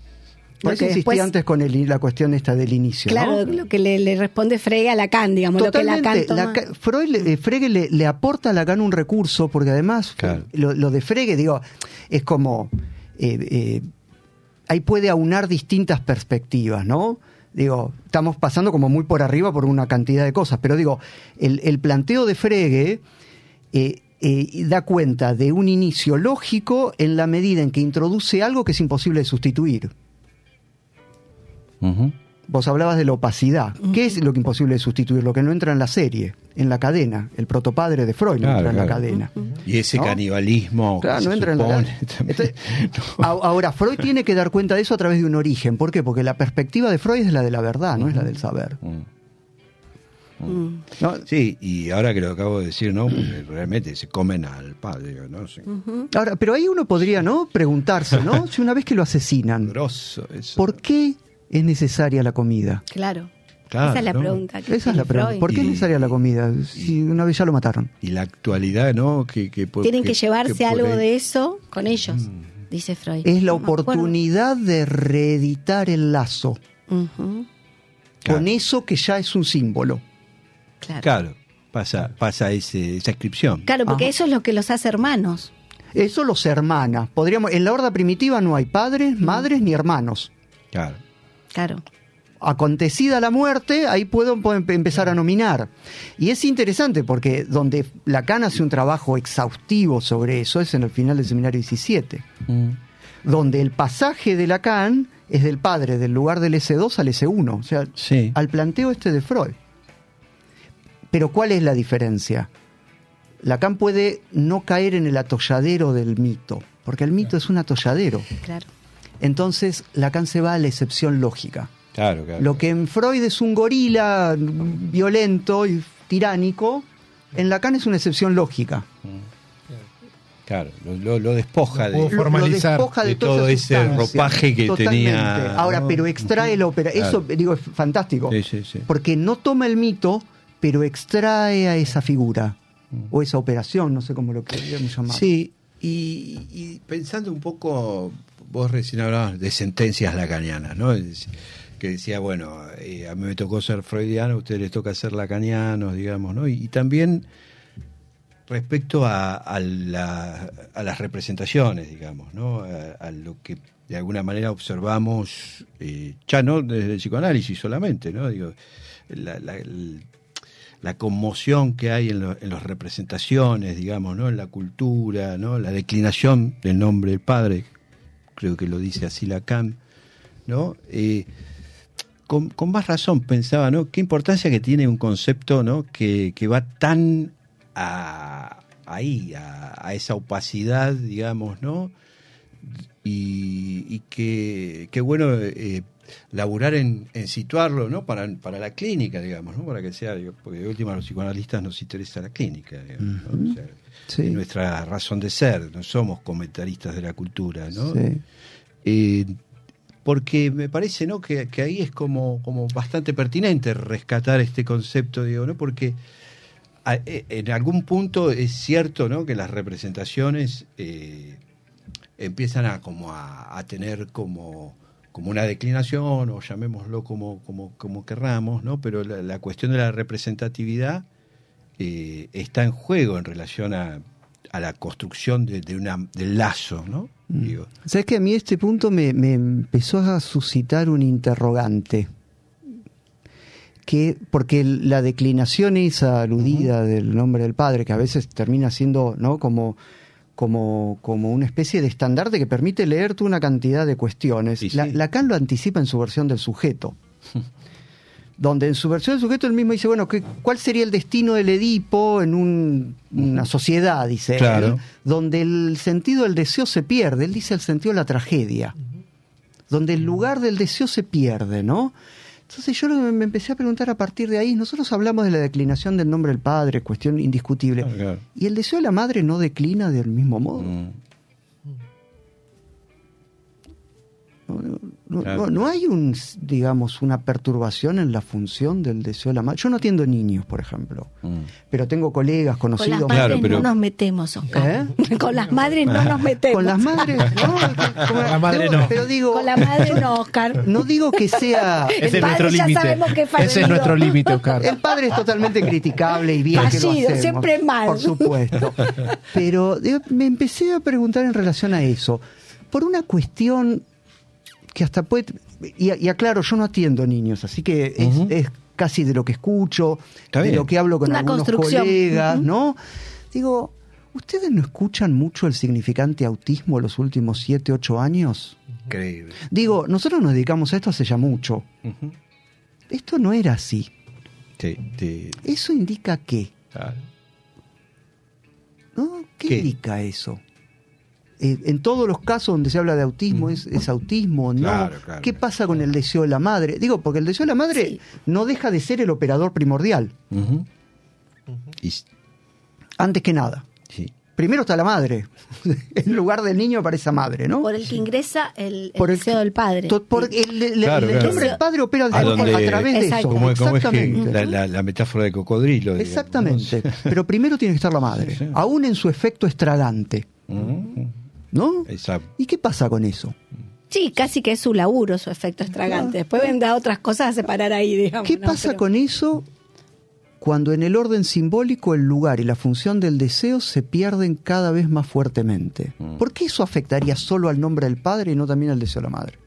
Por Lo eso que insistí después- antes con el- la cuestión esta del inicio. claro, ¿no? lo que le, le responde Frege a Lacan, digamos, lo que Lacan Totalmente. toma. Freud, le- eh, Frege le, le aporta a Lacan un recurso, porque además Claro. lo, lo de Frege, digo, es como. eh, eh, ahí puede aunar distintas perspectivas, ¿no? Digo, estamos pasando como muy por arriba por una cantidad de cosas, pero digo, el, planteo de Frege eh, eh, da cuenta de un inicio lógico en la medida en que introduce algo que es imposible de sustituir. Vos hablabas de la opacidad. ¿Qué es lo que imposible de sustituir? Lo que no entra en la serie, en la cadena. El protopadre de Freud no Claro, entra en la cadena. Y ese ¿No? canibalismo. Claro, no se entra en la. Entonces, Ahora, Freud tiene que dar cuenta de eso a través de un origen. ¿Por qué? Porque la perspectiva de Freud es la de la verdad, no es la del saber. Mm. Mm. ¿no? Sí, y ahora que lo acabo de decir, ¿no? Porque realmente se comen al padre, ¿no? Sí. Ahora, pero ahí uno podría, ¿no? Preguntarse, ¿no? Si una vez que lo asesinan, Grosso eso. ¿por qué es necesaria la comida? Claro. Claro, Esa es la ¿no? pregunta. que Esa es la tiene pregunta. Freud. ¿Por qué es necesaria la comida? Si una vez ya lo mataron. Y la actualidad, ¿no? Que, que por- Tienen que, llevarse que algo ahí- de eso con ellos, dice Freud. Es la No oportunidad de reeditar el lazo Claro. con eso que ya es un símbolo. claro. Claro, pasa, pasa ese, esa inscripción. Claro, porque Ajá. eso es lo que los hace hermanos. Eso los hermana. Podríamos, en la horda primitiva no hay padres, madres ni hermanos. Claro. Claro. acontecida la muerte, ahí puedo, puedo empe- empezar a nominar. Y es interesante porque donde Lacan hace un trabajo exhaustivo sobre eso es en el final del seminario 17, donde el pasaje de Lacan es del padre, del lugar del S2 al S1, o sea, Sí. al planteo este de Freud. Pero ¿cuál es la diferencia? Lacan puede no caer en el atolladero del mito, porque el mito es un atolladero. Claro. Entonces Lacan se va a la excepción lógica. Claro, claro. Lo que en Freud es un gorila mm, violento y tiránico, en Lacan es una excepción lógica. Claro, lo, lo- lo despoja de, Lo- formalizar Lo despoja de, todo ese ropaje que Totalmente. tenía, Ahora, ¿no? pero extrae la ópera. Eso, Claro. digo, es fantástico. Sí, sí, sí. Porque no toma el mito, pero extrae a esa figura. O esa operación, no sé cómo lo queríamos llamar. Sí, y, y pensando un poco, vos recién hablabas de sentencias lacanianas, ¿no? Que decía, bueno, eh, a mí me tocó ser freudiano, a ustedes les toca ser lacanianos, digamos, ¿no? Y, también respecto a, a la- a las representaciones, digamos, ¿no? A, lo que de alguna manera observamos, eh, ya no desde el psicoanálisis solamente, ¿no? Digo, la conmoción que hay en, lo- en las representaciones, digamos, ¿no? En la cultura, ¿no? La declinación del nombre del padre, creo que lo dice así Lacan, ¿no? Eh, con, con más razón pensaba, ¿no? Qué importancia que tiene un concepto, ¿no? Que, que va tan a, ahí, a, esa opacidad, digamos, ¿no? Y, y que, qué bueno eh, laburar en, en situarlo, ¿no? Para, para la clínica, digamos, ¿no? Para que sea, digo, porque de última a los psicoanalistas nos interesa la clínica, digamos, ¿no? O sea, Sí. es nuestra razón de ser, no somos comentaristas de la cultura, ¿no? Sí. Eh, porque me parece ¿no? que, que ahí es como, como bastante pertinente rescatar este concepto, digo, ¿no? Porque a- eh, en algún punto es cierto ¿no? que las representaciones eh, empiezan a como a, a tener como, como una declinación, o llamémoslo como, como, como querramos, ¿no? Pero la, la cuestión de la representatividad eh, está en juego en relación a, a la construcción de, de una, del lazo, ¿no? Digo. ¿Sabes que a mí este punto me, me empezó a suscitar un interrogante? Que, porque la declinación esa aludida del nombre del padre, que a veces termina siendo ¿no? como, como, como una especie de estandarte que permite leer toda una cantidad de cuestiones, Sí, La-. Lacan lo anticipa en su versión del sujeto. donde en su versión del sujeto él mismo dice, bueno, ¿qué- ¿cuál sería el destino del Edipo en un- una sociedad? Dice él, Claro. donde el sentido del deseo se pierde. Él dice el sentido de la tragedia. Donde el lugar del deseo se pierde, ¿no? Entonces yo me empecé a preguntar a partir de ahí, nosotros hablamos de la declinación del nombre del padre, cuestión indiscutible. Claro, claro. ¿Y el deseo de la madre no declina del mismo modo? Mm. Claro. no- no hay un, digamos, una perturbación en la función del deseo de la madre. Yo no atiendo niños, por ejemplo, Mm. pero tengo colegas, Con las conocidos. madres Claro, pero- no nos metemos, Oscar. Con las madres no nos metemos. Con las madres, no, como- la madre no. Pero digo, Con la madre no, Oscar. no digo que sea. Ese es El nuestro padre ya límite. que Ese es nuestro límite, Oscar. El padre es totalmente criticable y bien que lo Fallido, hacemos, siempre mal. Por supuesto. Pero digo, me empecé a preguntar en relación a eso. Por una cuestión que hasta puede... Y, y aclaro, yo no atiendo niños, así que es, casi de lo que escucho, de lo que hablo con Una algunos colegas. ¿no? Digo, ¿ustedes no escuchan mucho el significante autismo los últimos 7, 8 años? Increíble. Digo, nosotros nos dedicamos a esto hace ya mucho. Esto no era así. Sí, sí, ¿Eso indica qué? claro. ¿No? ¿Qué, ¿Qué? indica eso? Eh, en todos los casos donde se habla de autismo, ¿es, es autismo o no? Claro, claro. ¿Qué pasa con el deseo de la madre? Digo, porque el deseo de la madre Sí. no deja de ser el operador primordial. Y antes que nada. sí. Primero está la madre. en lugar del niño aparece la madre, ¿no? Por el que ingresa el, el Por el deseo del padre. To- por el, el- Claro, el claro. nombre del padre opera A a, donde- a través de eso. ¿Cómo, cómo es que Exactamente. la, la- la metáfora de cocodrilo? digamos, Exactamente. Pero primero tiene que estar la madre, Sí, sí. aún en su efecto estragante. ¿no? Ujú. ¿No? Esa- ¿Y qué pasa con eso? Sí, casi que es su laburo, su efecto estragante. Después vendrá otras cosas a separar ahí, digamos. ¿Qué ¿no? pasa Pero- con eso cuando en el orden simbólico el lugar y la función del deseo se pierden cada vez más fuertemente? Mm. ¿Por qué eso afectaría solo al nombre del padre y no también al deseo de la madre?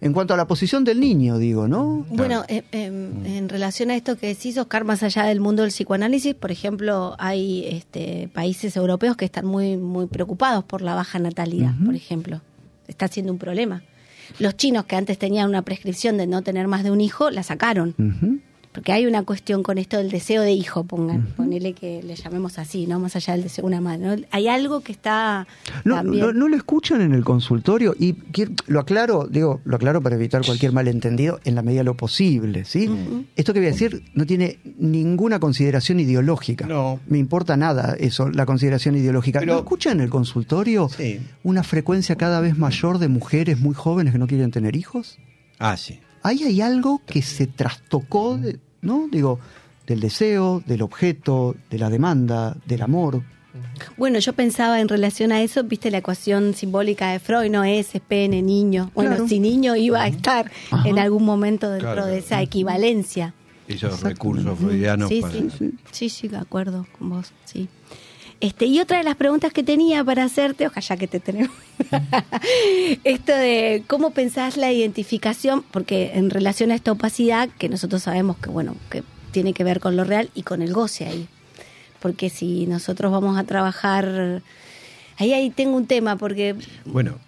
En cuanto a la posición del niño, digo, ¿no? Bueno, eh, em, en relación a esto que decís, Oscar, más allá del mundo del psicoanálisis, por ejemplo, hay este, países europeos que están muy, muy preocupados por la baja natalidad, por ejemplo. Está siendo un problema. Los chinos que antes tenían una prescripción de no tener más de un hijo, la sacaron. Porque hay una cuestión con esto del deseo de hijo, pongan, ponele que le llamemos así, ¿no? Más allá del deseo de una madre. ¿no? Hay algo que está No, también... no, no lo escuchan en el consultorio y lo aclaro, digo, lo aclaro para evitar cualquier malentendido en la medida de lo posible, ¿sí? Esto que voy a decir no tiene ninguna consideración ideológica. No. Me importa nada eso, la consideración ideológica. Pero- ¿No escuchan en el consultorio Sí. una frecuencia cada vez mayor de mujeres muy jóvenes que no quieren tener hijos? Ah, sí. Ahí hay algo que se trastocó, de- ¿no? Digo, del deseo, del objeto, de la demanda, del amor. Bueno, yo pensaba en relación a eso, viste la ecuación simbólica de Freud, no S, pene, niño. Bueno, Claro. si niño iba a estar Ajá. en algún momento dentro Claro, de esa equivalencia. Esos recursos freudianos Sí, para... sí, sí, sí, de acuerdo con vos, sí. Este, y otra de las preguntas que tenía para hacerte, ojalá ya que te tenemos, esto de cómo pensás la identificación, porque en relación a esta opacidad, que nosotros sabemos que, bueno, que tiene que ver con lo real y con el goce ahí. Porque si nosotros vamos a trabajar, ahí, ahí tengo un tema, porque Bueno,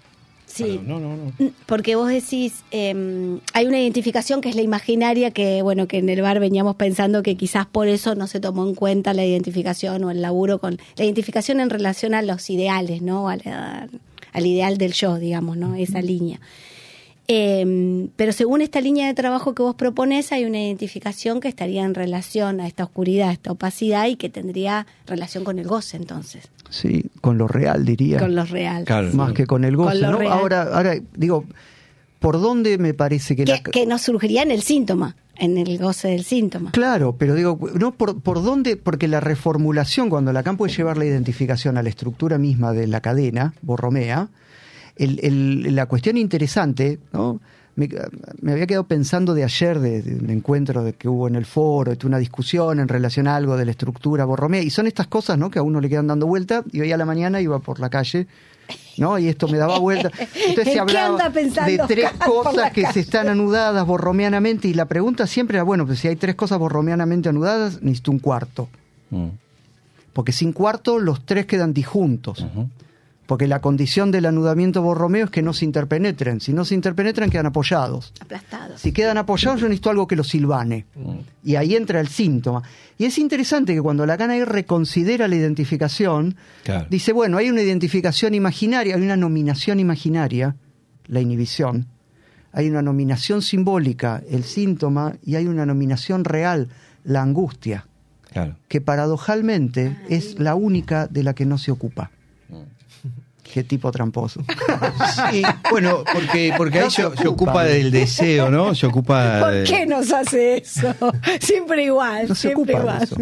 sí, no, no, no. porque vos decís, eh, hay una identificación que es la imaginaria, que bueno, que en el bar veníamos pensando que quizás por eso no se tomó en cuenta la identificación o el laburo con la identificación en relación a los ideales, ¿no? Al, al- al ideal del yo, digamos, ¿no? Esa línea. Eh, pero según esta línea de trabajo que vos propones, hay una identificación que estaría en relación a esta oscuridad, a esta opacidad y que tendría relación con el goce, entonces, Sí, con lo real, diría. con lo real. Claro. más que con el goce, Con lo ¿no? real. Ahora, ahora digo, ¿por dónde me parece que, la Que, que no surgiría en el síntoma, en el goce del síntoma. Claro, pero digo, no por, por dónde, porque la reformulación, cuando Lacan puede llevar la identificación a la estructura misma de la cadena, Borromea, el, el- la cuestión interesante, ¿no? Me, me había quedado pensando de ayer, de, de un encuentro de que hubo en el foro, de una discusión en relación a algo de la estructura Borromea, y son estas cosas, ¿no? Que a uno le quedan dando vuelta, y hoy a la mañana iba por la calle, ¿no? Y esto me daba vuelta. Entonces ¿En se qué hablaba anda pensando de tres cosas que se están anudadas borromeanamente, y la pregunta siempre era, bueno, pues si hay tres cosas borromeanamente anudadas, necesito un cuarto. Mm. Porque sin cuarto los tres quedan disjuntos. Porque la condición del anudamiento borromeo es que no se interpenetren. Si no se interpenetran, quedan apoyados. Aplastados. Si quedan apoyados, yo necesito algo que los silvane. Y ahí entra el síntoma. Y es interesante que cuando Lacan ahí reconsidera la identificación, Claro. dice, bueno, hay una identificación imaginaria, hay una nominación imaginaria, la inhibición. Hay una nominación simbólica, el síntoma, y hay una nominación real, la angustia, Claro. que paradojalmente es la única de la que no se ocupa. Qué tipo tramposo. Sí, bueno, porque, porque ahí No se se, se ocupa. ocupa del deseo, ¿no? Se ocupa ¿Por de- qué nos hace eso? Siempre igual, No se siempre ocupa igual. de eso.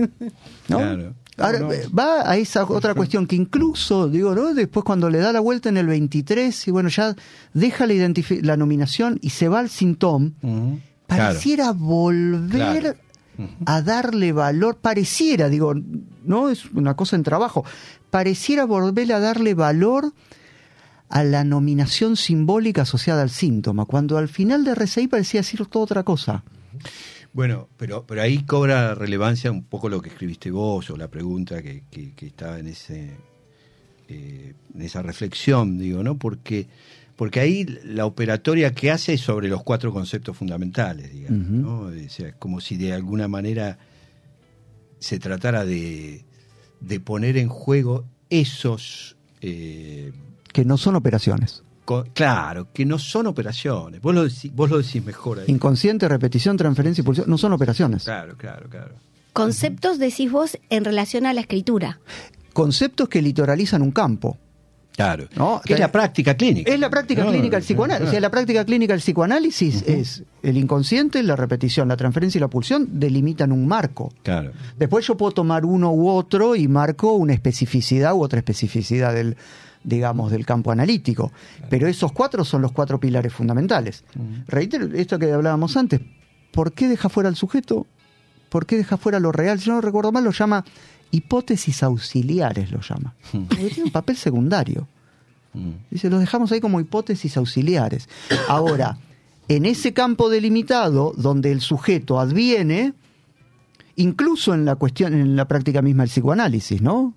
¿no? Claro. Ahora, No, va a esa otra cuestión que incluso, digo, ¿no? Después cuando le da la vuelta en el 23, y bueno, ya deja la, identifi- la nominación y se va al síntoma, Ujú. Claro. pareciera volver Claro. A darle valor, pareciera, digo, no es una cosa en trabajo, pareciera volver a darle valor a la nominación simbólica asociada al síntoma, cuando al final de RCI parecía decir toda otra cosa. Bueno, pero, pero ahí cobra relevancia un poco lo que escribiste vos o la pregunta que, que, que está en ese eh, en esa reflexión, digo, ¿no? Porque porque ahí la operatoria que hace es sobre los cuatro conceptos fundamentales, digamos. ¿no? O sea, como si de alguna manera se tratara de, de poner en juego esos eh, Que no son operaciones. claro, que no son operaciones. Vos lo decís, vos lo decís mejor ahí. Inconsciente, repetición, transferencia y pulsión, no son operaciones. Claro, claro, claro. Conceptos, decís vos, en relación a la escritura. Conceptos que litoralizan un campo. Claro. No, que es la práctica clínica. Es la práctica No, clínica del no, psicoanálisis. O sea, la práctica clínica del psicoanálisis es el inconsciente, la repetición, la transferencia y la pulsión delimitan un marco. Claro. Después yo puedo tomar uno u otro y marco una especificidad u otra especificidad del, digamos, del campo analítico. Pero esos cuatro son los cuatro pilares fundamentales. Reitero esto que hablábamos antes. ¿Por qué deja fuera al sujeto? ¿Por qué deja fuera lo real? Si no recuerdo mal, lo llama hipótesis auxiliares, lo llama. Porque tiene un papel secundario. Mm. Dice, los dejamos ahí como hipótesis auxiliares. Ahora, en ese campo delimitado donde el sujeto adviene, incluso en la cuestión, en la práctica misma del psicoanálisis, ¿no?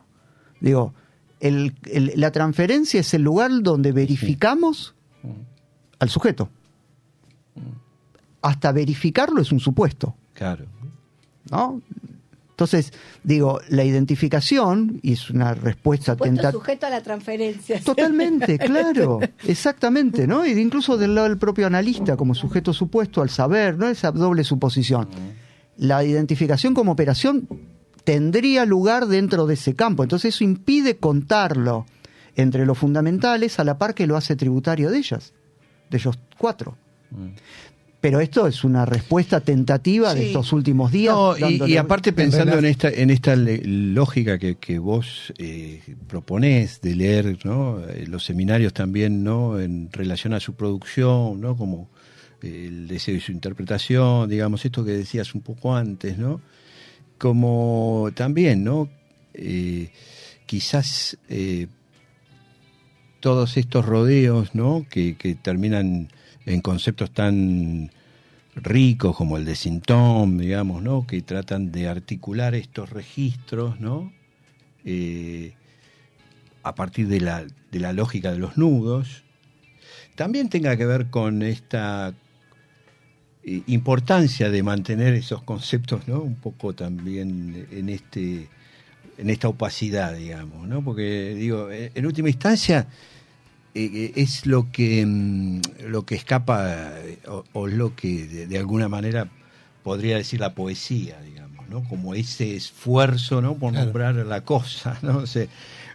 Digo, el- el- la transferencia es el lugar donde verificamos al sujeto. Hasta verificarlo es un supuesto. Claro. ¿no? Entonces, digo, la identificación, y es una respuesta tentativa. sujeto a la transferencia. Totalmente, claro, exactamente, ¿no? Y de incluso del lado del propio analista como sujeto supuesto al saber, ¿no? Esa doble suposición. La identificación como operación tendría lugar dentro de ese campo, entonces eso impide contarlo entre los fundamentales a la par que lo hace tributario de ellas, de ellos cuatro. Pero esto es una respuesta tentativa de estos últimos días. No, y, aparte pensando en esta en esta lógica que, que vos eh, proponés de leer ¿no? Eh, los seminarios también no en relación a su producción no como eh, el deseo y su interpretación digamos esto que decías un poco antes no como también no Eh, quizás eh, todos estos rodeos no que, que terminan en conceptos tan ricos como el de Sintom, digamos, ¿no? Que tratan de articular estos registros, ¿no? Eh, a partir de la, de la lógica de los nudos. También tenga que ver con esta eh, importancia de mantener esos conceptos, ¿no? Un poco también en este en esta opacidad, digamos, ¿no? Porque digo, en última instancia eh, eh, es lo que mm, lo que escapa eh, o, o lo que de, de alguna manera podría decir la poesía, digamos, ¿no? Como ese esfuerzo, ¿no? Por Claro. nombrar la cosa, ¿no? O sea,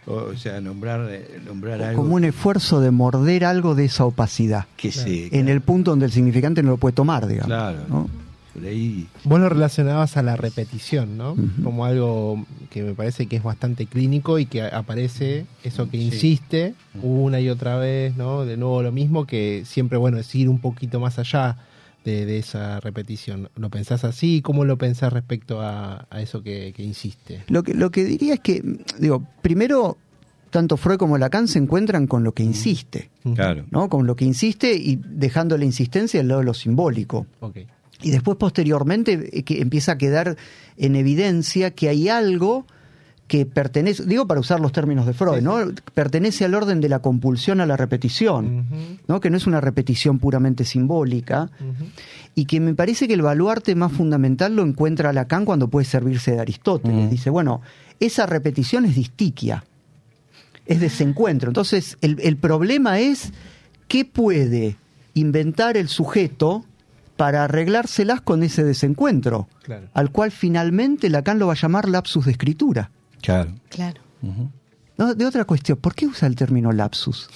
o, o sea, nombrar nombrar algo como un esfuerzo de morder algo de esa opacidad. que se En el punto donde el significante no lo puede tomar, digamos. claro, ¿no? Por ahí Vos lo relacionabas a la repetición, ¿no? Como algo que me parece que es bastante clínico y que aparece eso que Sí. insiste una y otra vez, ¿no? De nuevo lo mismo que siempre, bueno, es ir un poquito más allá de, de esa repetición. ¿Lo pensás así? ¿Cómo lo pensás respecto a, a eso que, que insiste? Lo que, lo que diría es que, digo, primero, tanto Freud como Lacan se encuentran con lo que insiste, claro ¿no? Con lo que insiste y dejando la insistencia al lado de lo simbólico. Ok. Y después, posteriormente, eh, que empieza a quedar en evidencia que hay algo que pertenece, digo para usar los términos de Freud, ¿no? Pertenece al orden de la compulsión a la repetición, ¿no? Que no es una repetición puramente simbólica. y que me parece que el baluarte más fundamental lo encuentra Lacan cuando puede servirse de Aristóteles. Dice, bueno, esa repetición es distiquia, es desencuentro. Entonces, el, el problema es qué puede inventar el sujeto para arreglárselas con ese desencuentro, Claro. al cual finalmente Lacan lo va a llamar lapsus de escritura. claro Claro. No, de otra cuestión, ¿por qué usa el término lapsus?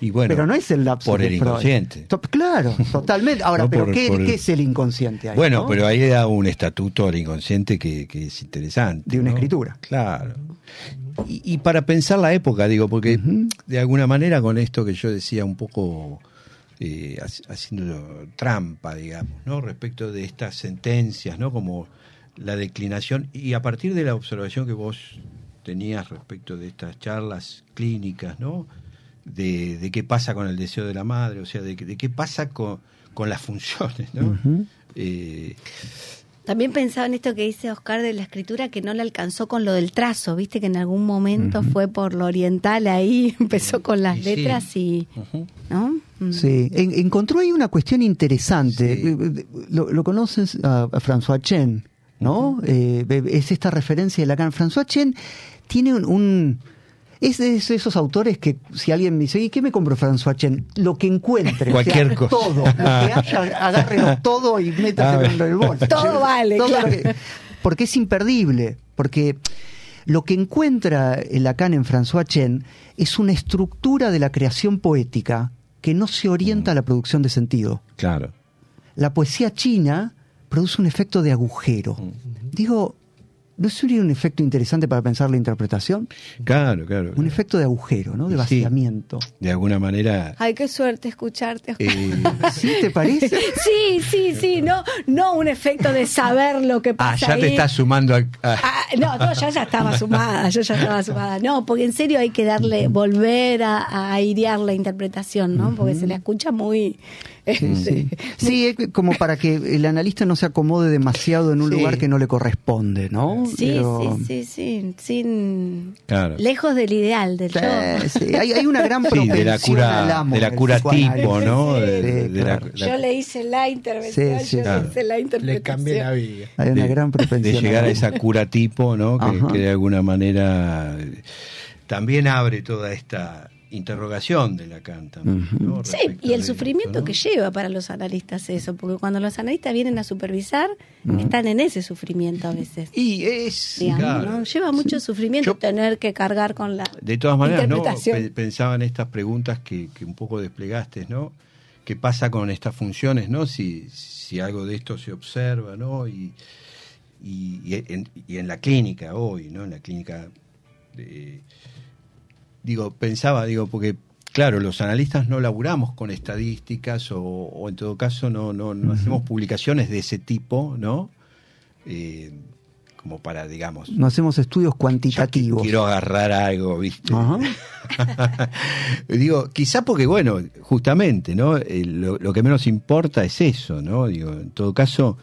y bueno pero no es el lapsus por el inconsciente Claro, totalmente. Ahora, No pero por- ¿qué, por el- qué es el inconsciente ahí? Bueno, no? pero ahí da un estatuto al inconsciente que, que es interesante. De una ¿no? escritura. Claro. Y, y para pensar la época, digo, porque de alguna manera con esto que yo decía un poco eh, hac- haciendo trampa, digamos, ¿no? Respecto de estas sentencias, ¿no? Como la declinación y a partir de la observación que vos tenías respecto de estas charlas clínicas, ¿no? De, de qué pasa con el deseo de la madre, o sea, de, de qué pasa con, con las funciones, ¿no? Eh, También pensaba en esto que dice Oscar de la escritura, que no le alcanzó con lo del trazo, viste que en algún momento fue por lo oriental ahí, empezó con las Y sí. letras y... ¿No? Mm. Sí, en- encontró ahí una cuestión interesante. Sí. Eh, Lo, lo conocen a, a François Chen, ¿no? Eh, es esta referencia de Lacan. François Chen tiene un... un- es de esos autores que si alguien me dice, ¿y qué me compro François Chen? Lo que encuentre. o sea, Cualquier cosa. Todo. Lo que haya, agárrelo todo y métaselo Ah, en el bolso. Todo vale, Todo claro. que- porque es imperdible. Porque lo que encuentra el Lacan en François Chen es una estructura de la creación poética que no se orienta a la producción de sentido. Claro. La poesía china produce un efecto de agujero. Digo, ¿No sería un efecto interesante para pensar la interpretación? Claro, claro. Un claro. efecto de agujero, ¿no? De Sí. vaciamiento. De alguna manera. Ay, qué suerte escucharte. Oscar. eh, ¿Sí te parece? Sí, sí, sí, no, no un efecto de saber lo que ah, pasa. ya te estás sumando a. Ah, no, no, yo ya estaba sumada, yo ya estaba sumada. No, porque en serio hay que darle, volver a, a airear la interpretación, ¿no? Porque se la escucha muy... Sí, sí. Sí, es como para que el analista no se acomode demasiado en un Sí. lugar que no le corresponde, ¿no? Sí, Pero- sí, sí, sí, sin... Claro. Lejos del ideal, del Sí, yo. sí. Hay, hay una gran Sí, propensión de la cura, al amo de la cura tipo, ¿no? Sí, De, sí, de- de la- claro. la- Yo le hice la intervención, Sí, sí, yo claro. le hice la interpretación. Le cambié la vida. Hay una de- gran propensión. de llegar a esa cura tipo, ¿no? Que de alguna manera eh, también abre toda esta interrogación de Lacan también. ¿no? Sí, y el de sufrimiento esto, ¿no? que lleva para los analistas eso, porque cuando los analistas vienen a supervisar, están en ese sufrimiento a veces. Y es, digamos, claro, ¿no? Lleva mucho sufrimiento Yo- tener que cargar con la De todas maneras, ¿no? Pensaba en estas preguntas que, que un poco desplegaste, ¿no? ¿Qué pasa con estas funciones, ¿no? Si, si algo de esto se observa, ¿no? Y, y, y en, y en la clínica hoy, ¿no? En la clínica, eh, digo, pensaba, digo, porque, claro, los analistas no laburamos con estadísticas o, o en todo caso no, no, no hacemos publicaciones de ese tipo, ¿no? Eh, como para, digamos, No hacemos estudios cuantitativos. quiero agarrar algo, ¿viste? Digo, quizá porque, bueno, justamente, ¿no? Eh, lo, lo que menos importa es eso, ¿no? Digo, en todo caso,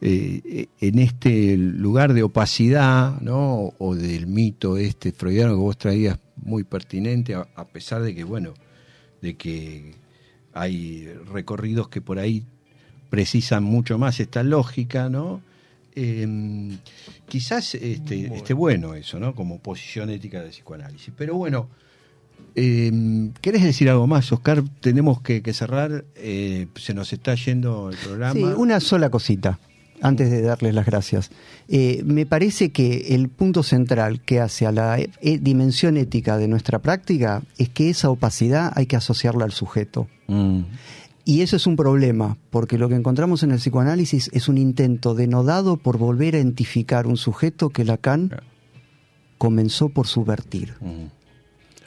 eh, en este lugar de opacidad, ¿no? O del mito este freudiano que vos traías muy pertinente, a, a pesar de que, bueno, de que hay recorridos que por ahí precisan mucho más esta lógica, ¿no? Eh, quizás este, esté bueno eso, ¿no? Como posición ética de psicoanálisis. Pero bueno, eh, ¿querés decir algo más, Oscar? Tenemos que, que cerrar, eh, se nos está yendo el programa. Sí, una sola cosita, antes de darles las gracias. Eh, me parece que el punto central que hace a la eh, dimensión ética de nuestra práctica es que esa opacidad hay que asociarla al sujeto. Mm, Y eso es un problema, porque lo que encontramos en el psicoanálisis es un intento denodado por volver a identificar un sujeto que Lacan comenzó por subvertir. mm,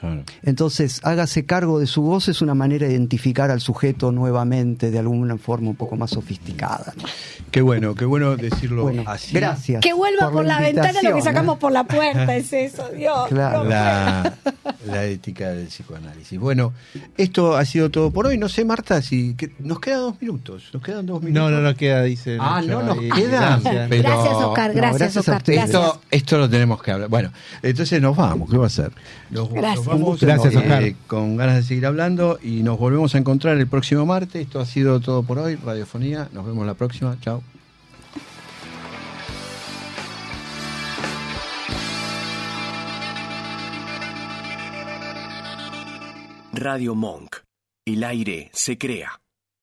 claro. Entonces, hágase cargo de su voz es una manera de identificar al sujeto nuevamente de alguna forma un poco más sofisticada. ¿no? Qué bueno, qué bueno decirlo Bueno, así. gracias. Que vuelva por, la, ventana lo que sacamos ¿eh? por la puerta, es eso, Dios. Claro. no. La, la ética del psicoanálisis. Bueno, esto ha sido todo por hoy. No sé, Marta, si que- nos quedan dos minutos. Nos quedan dos minutos. No, no nos queda, dice. Ah, Nacho no nos queda. Gracias. Pero- Gracias, Oscar, No, gracias, gracias a Oscar. ustedes. Gracias. Esto, esto lo tenemos que hablar. Bueno, entonces nos vamos. ¿Qué va a hacer? Nos, nos Gracias. Vamos Gracias, eh, Oscar. con ganas de seguir hablando y nos volvemos a encontrar el próximo martes. Esto ha sido todo por hoy. Radiofonía. Nos vemos la próxima. Chao. Radio Monk. El aire se crea.